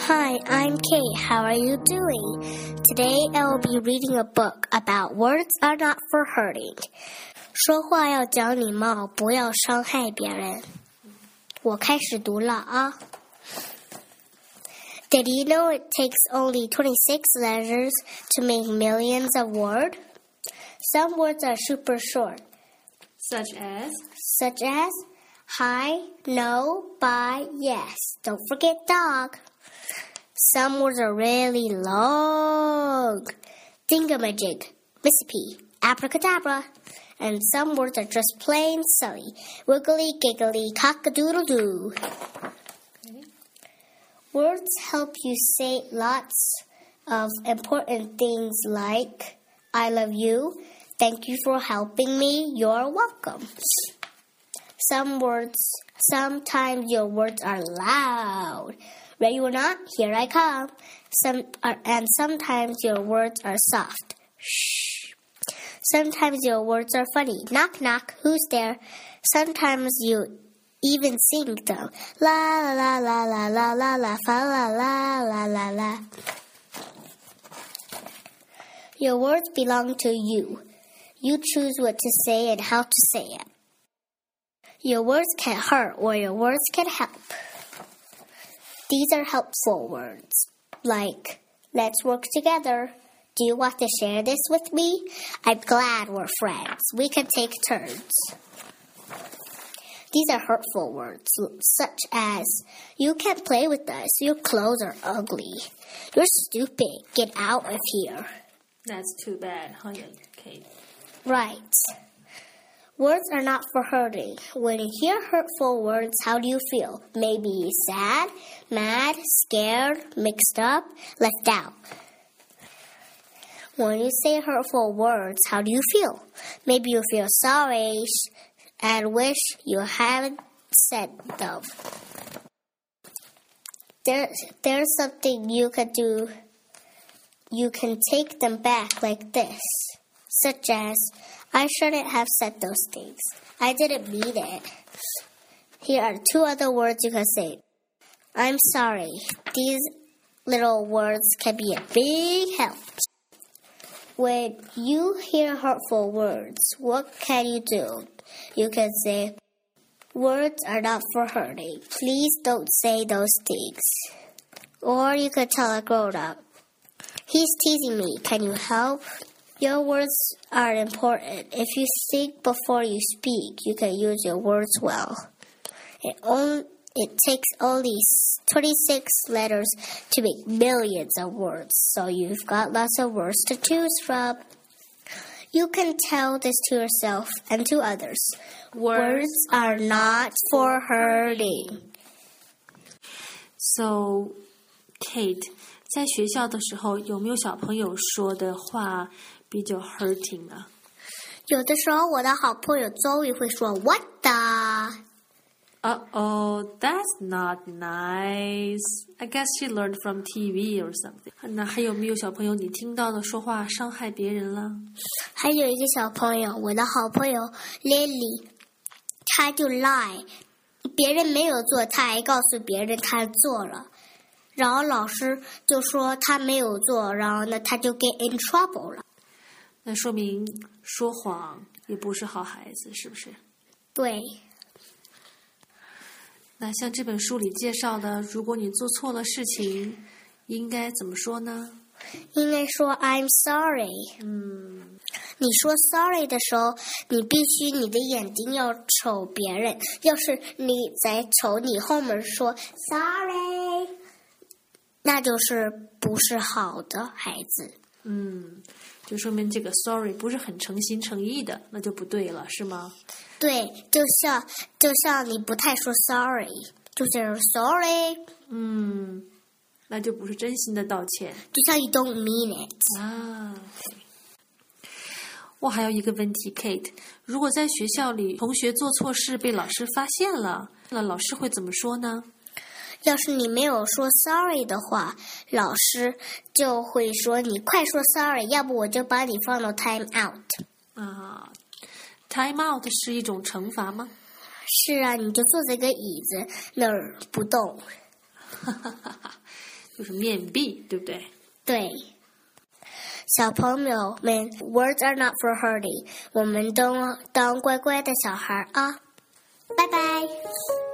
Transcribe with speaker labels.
Speaker 1: Hi, I'm Kate. How are you doing? Today I will be reading a book about words are not for hurting. 说话要讲礼貌，不要伤害别人。我开始读了啊。Did you know it takes only 26 letters to make millions of words? Some words are super short,
Speaker 2: Such as
Speaker 1: such as hi, no, bye, yes. Don't forget dog. Some words are really long. Dingamajig, Mississippi, abracadabra. And some words are just plain silly. Wiggly, giggly, cock-a-doodle-doo. Words help you say lots of important things like I love you, thank you for helping me, you're welcome. Some words, sometimes your words are loud. Ready or not, here I come. Some and sometimes your words are soft. Shh. Sometimes your words are funny. Knock knock, who's there? Sometimes you even sing them. La la la la la la la fa la la la la la. Your words belong to you. You choose what to say and how to say it. Your words can hurt or your words can help. These are helpful words, like, let's work together. Do you want to share this with me? I'm glad we're friends. We can take turns. These are hurtful words, such as, you can't play with us. Your clothes are ugly. You're stupid. Get out of here.
Speaker 2: That's too bad, honey. Kate?
Speaker 1: Right. Words are not for hurting. When you hear hurtful words, how do you feel? Maybe sad, mad, scared, mixed up, left out. When you say hurtful words, how do you feel? Maybe you feel sorry and wish you hadn't said them. There, there's something you can do. You can take them back like this, such as, I shouldn't have said those things. I didn't mean it. Here are two other words you can say. I'm sorry. These little words can be a big help. When you hear hurtful words, what can you do? You can say, Words are not for hurting. Please don't say those things. Or you could tell a grown up, He's teasing me. Can you help? Your words are important. If you think before you speak, you can use your words well. It, on, it takes only 26 letters to make millions of words, so you've got lots of words to choose from. You can tell this to yourself and to others. Words are not for hurting.
Speaker 2: So, Kate，在学校的时候，有没有小朋友说的话比较 hurting 啊？
Speaker 1: 有的时候，我的好朋友周宇会说 “What the”。
Speaker 2: Uh oh, that's not nice. I guess she learned from TV or something. 那还有没有小朋友你听到的说话伤害别人了？
Speaker 1: 还有一个小朋友，我的好朋友 Lily，他就 lie，别人没有做，他还告诉别人他做了，然后老师就说他没有做，然后呢他就 get in trouble 了。
Speaker 2: 那说明说谎也不是好孩子，是不是？
Speaker 1: 对，
Speaker 2: 那像这本书里介绍的，如果你做错了事情，应该怎么说呢？
Speaker 1: 应该说 I'm sorry。
Speaker 2: 嗯，
Speaker 1: 你说 sorry 的时候，你必须你的眼睛要瞅别人。要是你在瞅你后面说 sorry，那就是不是好的孩子。
Speaker 2: 嗯，就说明这个 sorry 不是很诚心诚意的，那就不对了，是吗？
Speaker 1: 对，就像就像你不太说 sorry，就是 sorry，
Speaker 2: 嗯，那就不是真心的道歉
Speaker 1: 就像 you don't mean it。
Speaker 2: 啊。我还有一个问题，Kate，如果在学校里同学做错事被老师发现了，那老师会怎么说呢？
Speaker 1: 要是你没有说 sorry 的话，老师就会说你快说 sorry，要不我就把你放到 time out。
Speaker 2: 啊，time out 是一种惩罚吗？
Speaker 1: 是啊，你就坐在个椅子那儿不动。
Speaker 2: 哈哈哈哈就是面壁，对不对？
Speaker 1: 对。小朋友们，Words are not for hurting，我们都当乖乖的小孩啊！拜拜。